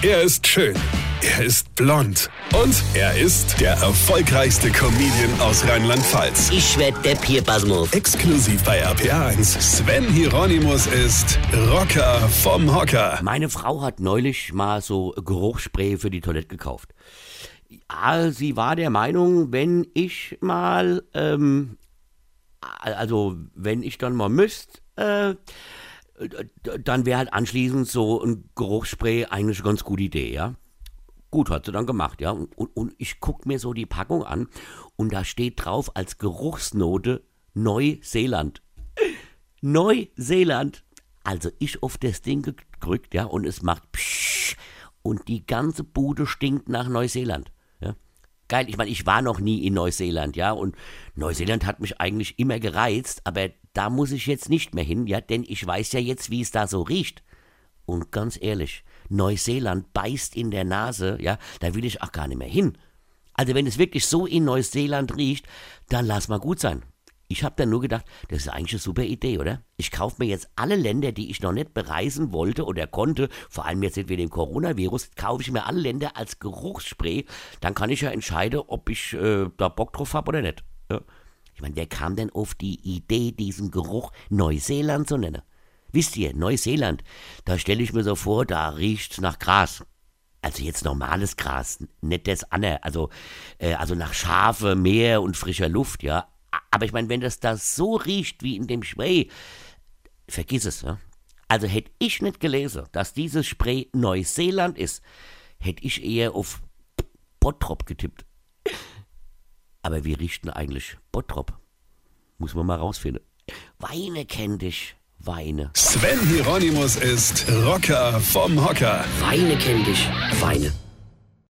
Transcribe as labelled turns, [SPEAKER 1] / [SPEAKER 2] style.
[SPEAKER 1] Er ist schön. Er ist blond. Und er ist der erfolgreichste Comedian aus Rheinland-Pfalz.
[SPEAKER 2] Ich werd der Pierpasmus.
[SPEAKER 1] Exklusiv bei RPA1. Sven Hieronymus ist Rocker vom Hocker.
[SPEAKER 2] Meine Frau hat neulich mal so Geruchsspray für die Toilette gekauft. Ja, sie war der Meinung, wenn ich mal, ähm, also wenn ich dann mal müsst, äh, dann wäre halt anschließend so ein Geruchsspray eigentlich eine ganz gute Idee, ja. Gut, hat sie dann gemacht, ja. Und, und, und ich gucke mir so die Packung an und da steht drauf als Geruchsnote Neuseeland. Neuseeland. Also ich auf das Ding gedrückt, ja, und es macht psch und die ganze Bude stinkt nach Neuseeland. Ja. Geil, ich meine, ich war noch nie in Neuseeland, ja, und Neuseeland hat mich eigentlich immer gereizt, aber da muss ich jetzt nicht mehr hin, ja, denn ich weiß ja jetzt, wie es da so riecht. Und ganz ehrlich, Neuseeland beißt in der Nase, ja, da will ich auch gar nicht mehr hin. Also wenn es wirklich so in Neuseeland riecht, dann lass mal gut sein. Ich habe dann nur gedacht, das ist eigentlich eine super Idee, oder? Ich kaufe mir jetzt alle Länder, die ich noch nicht bereisen wollte oder konnte, vor allem jetzt wegen dem Coronavirus, kaufe ich mir alle Länder als Geruchsspray. Dann kann ich ja entscheiden, ob ich äh, da Bock drauf habe oder nicht. Ja. Ich meine, wer kam denn auf die Idee, diesen Geruch Neuseeland zu nennen? Wisst ihr, Neuseeland, da stelle ich mir so vor, da riecht's nach Gras. Also jetzt normales Gras, nicht das Anne, also, äh, also nach Schafe, Meer und frischer Luft, ja. Aber ich meine, wenn das da so riecht wie in dem Spray, vergiss es, ja. Also hätte ich nicht gelesen, dass dieses Spray Neuseeland ist, hätte ich eher auf Bottrop getippt. Aber wie riecht denn eigentlich Bottrop? Muss man mal rausfinden. Weine kenn dich. Weine.
[SPEAKER 1] Sven Hieronymus ist Rocker vom Hocker.
[SPEAKER 2] Weine kenn dich. Weine.